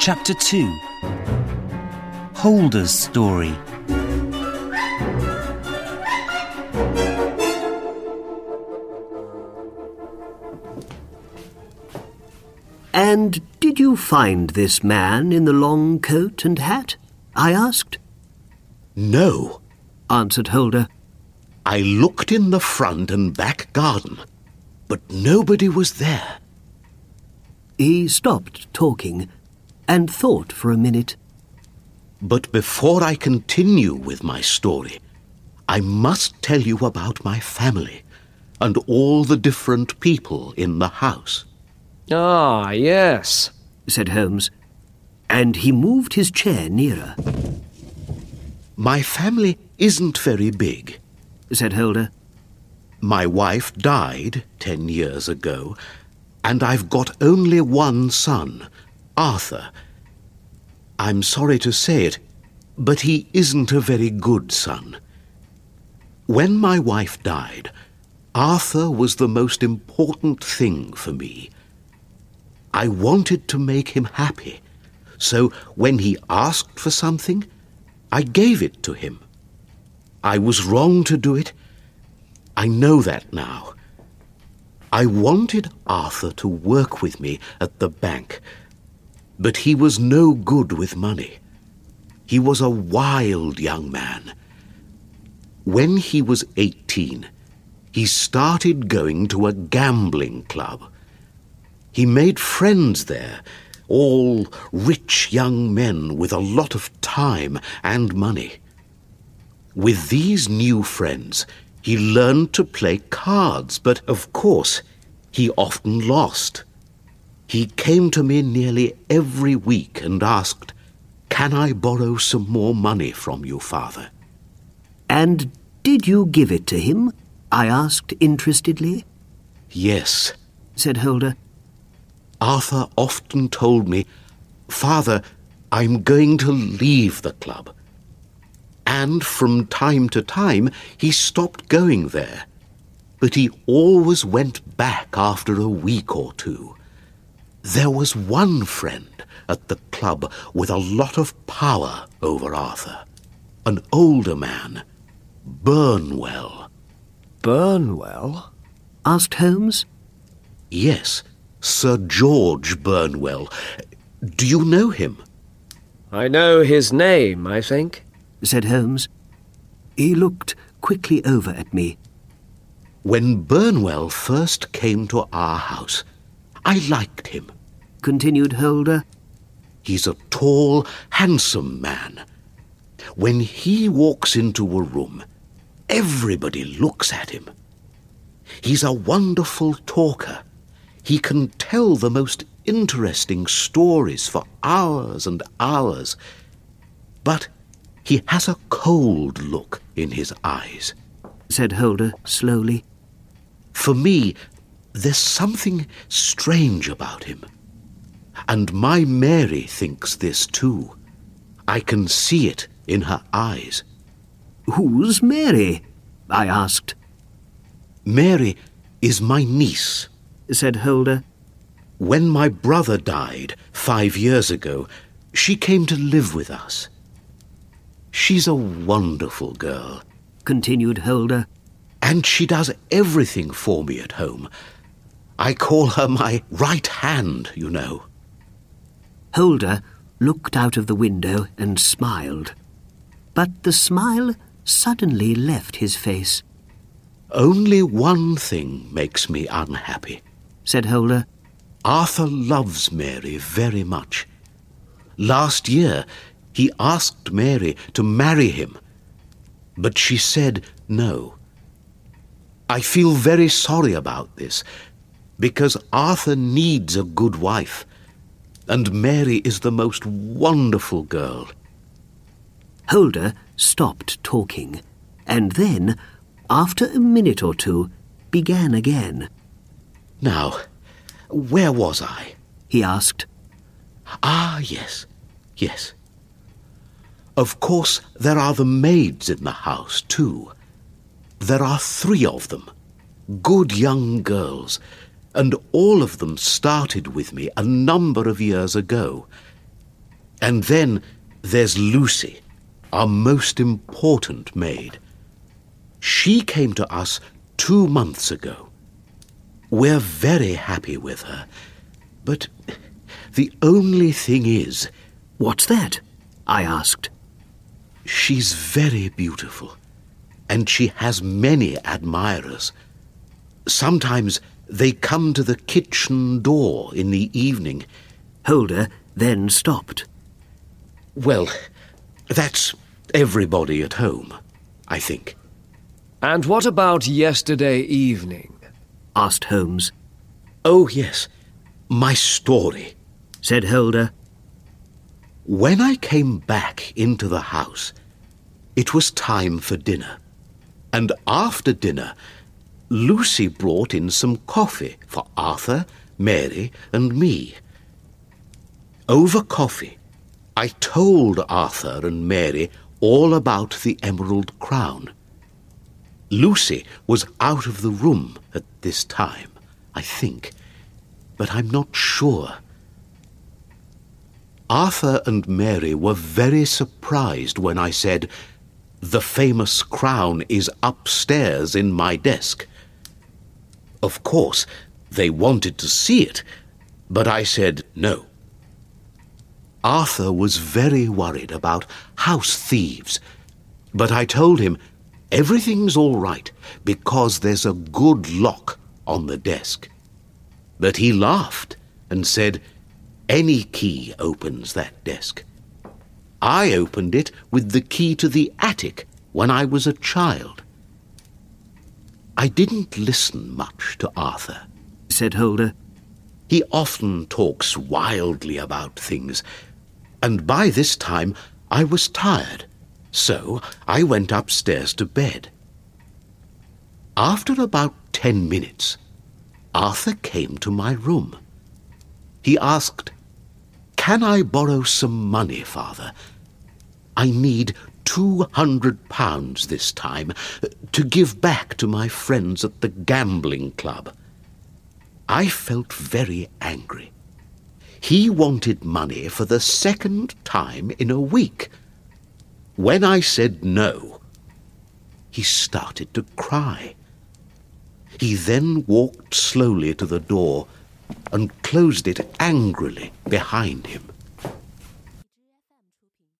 Chapter 2 Holder's Story And did you find this man in the long coat and hat? I asked. No, answered Holder. I looked in the front and back garden, but nobody was there. He stopped talking and thought for a minute. But before I continue with my story, I must tell you about my family and all the different people in the house. Ah, yes, said Holmes, and he moved his chair nearer. My family isn't very big, said Holder. My wife died ten years ago, and I've got only one son, Arthur. I'm sorry to say it, but he isn't a very good son. When my wife died, Arthur was the most important thing for me. I wanted to make him happy, so when he asked for something, I gave it to him. I was wrong to do it. I know that now. I wanted Arthur to work with me at the bank, but he was no good with money. He was a wild young man. When he was 18, he started going to a gambling club. He made friends there, all rich young men with a lot of time and money. With these new friends, he learned to play cards, but of course, he often lost. He came to me nearly every week and asked, Can I borrow some more money from you, father? And did you give it to him? I asked interestedly. Yes, said Holder. Arthur often told me, Father, I'm going to leave the club. And from time to time he stopped going there. But he always went back after a week or two. There was one friend at the club with a lot of power over Arthur. An older man, Burnwell. Burnwell? asked Holmes. Yes, Sir George Burnwell. Do you know him? I know his name, I think, said Holmes. He looked quickly over at me. When Burnwell first came to our house, I liked him, continued Holder. He's a tall, handsome man. When he walks into a room, everybody looks at him. He's a wonderful talker. He can tell the most interesting stories for hours and hours. But he has a cold look in his eyes, said Holder slowly. For me, there's something strange about him. And my Mary thinks this too. I can see it in her eyes. Who's Mary? I asked. Mary is my niece, said Holder. When my brother died five years ago, she came to live with us. She's a wonderful girl, continued Holder. And she does everything for me at home. I call her my right hand, you know. Holder looked out of the window and smiled. But the smile suddenly left his face. Only one thing makes me unhappy, said Holder. Arthur loves Mary very much. Last year, he asked Mary to marry him, but she said no. I feel very sorry about this, because Arthur needs a good wife, and Mary is the most wonderful girl. Holder stopped talking, and then, after a minute or two, began again. Now, where was I? he asked. Ah, yes, yes. Of course, there are the maids in the house, too. There are three of them, good young girls, and all of them started with me a number of years ago. And then there's Lucy, our most important maid. She came to us two months ago. We're very happy with her. But the only thing is, What's that? I asked. she's very beautiful, and she has many admirers. Sometimes they come to the kitchen door in the evening. Holder then stopped. Well, that's everybody at home, I think. And what about yesterday evening? asked Holmes. Oh, yes, my story. Said Holder. When I came back into the house, it was time for dinner. And after dinner, Lucy brought in some coffee for Arthur, Mary, and me. Over coffee, I told Arthur and Mary all about the Emerald Crown. Lucy was out of the room at this time, I think, but I'm not sure. Arthur and Mary were very surprised when I said, The famous crown is upstairs in my desk. Of course, they wanted to see it, but I said no. Arthur was very worried about house thieves, but I told him everything's all right because there's a good lock on the desk. But he laughed and said, Any key opens that desk. I opened it with the key to the attic when I was a child. I didn't listen much to Arthur. Said Holder. He often talks wildly about things, and by this time I was tired, so I went upstairs to bed. After about ten minutes, Arthur came to my room. He asked, Can I borrow some money, father? I need two hundred pounds this time uh, to give back to my friends at the gambling club. I felt very angry. He wanted money for the second time in a week. When I said no, he started to cry. He then walked slowly to the door and closed it angrily behind him.